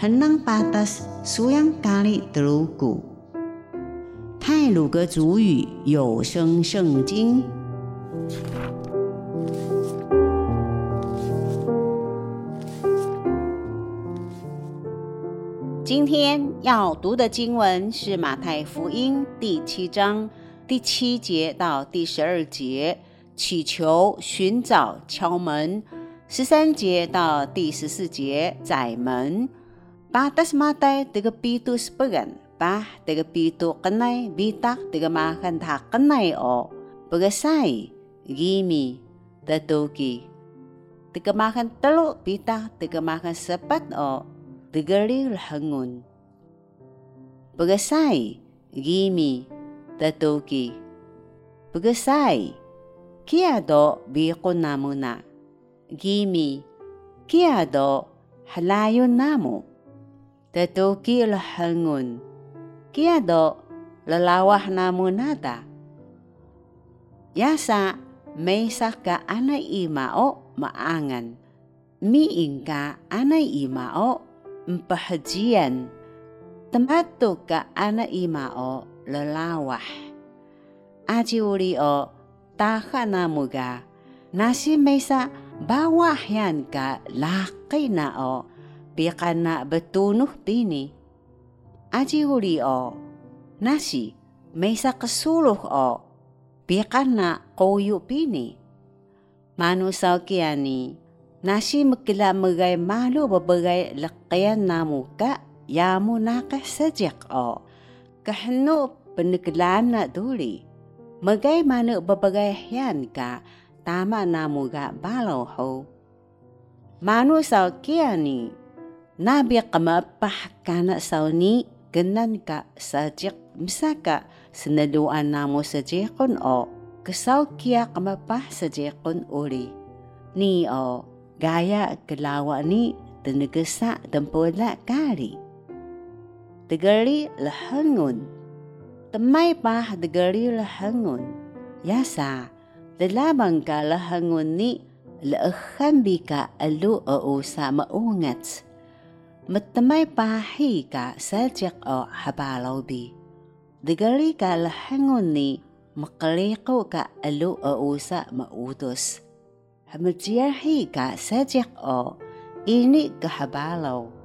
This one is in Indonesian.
henang patas suyang kali telugu。泰鲁格族语有声圣经。今天要读的经文是马太福音第七章第七节到第十二节，祈求、寻找、敲门；十三节到第十四节，窄门。Batas matay tiga pitu sepegan, bah tiga pitu kenai bitak tiga makan tak kenai o, begasai gimi datuki. Tiga makan teluk bitak tiga makan sepat o, tiga lil hangun. Begasai gimi datuki. Begasai kia do biqun namu na. Gimi kia do halayun namu. Tatuki hangun. Kia do lalawah namu nada. Yasa may ka anay imao maangan. Miing ka anay imao mpahajian. Tamato ka anay imao lalawah. Aji uli o taha namu ga. Nasi may sa bawahyan ka lakay na o na betunuh bini. Aji uli o, nasi, may sa kasuluh o, na koyu bini. Manu sa kiani, nasi magkila magay malu babagay lakayan namu ka, yamu naka sajak o. Kahano panaglaan na duli. Magay manu babagay yan ka, tama namu ga balaw ho. Manu kiani, nabi kamapah kana sauni ganan ka sajik misaka sinaluan namo sa jekon o kasaw kia kamapah sa jekon uli. Ni o gaya kelawa ni tenegesa tempola kali tegali lahangun temai pah tegali lahangun yasa Dalabang ka lahangun ni laakhan ka alu o sa maungat Matamay pahi ka sajak o habalaw bi. Digali ka lahangon ni makaliko ka alu o usa mautos. Hamajiyahi ka sajak o ini kahabalaw.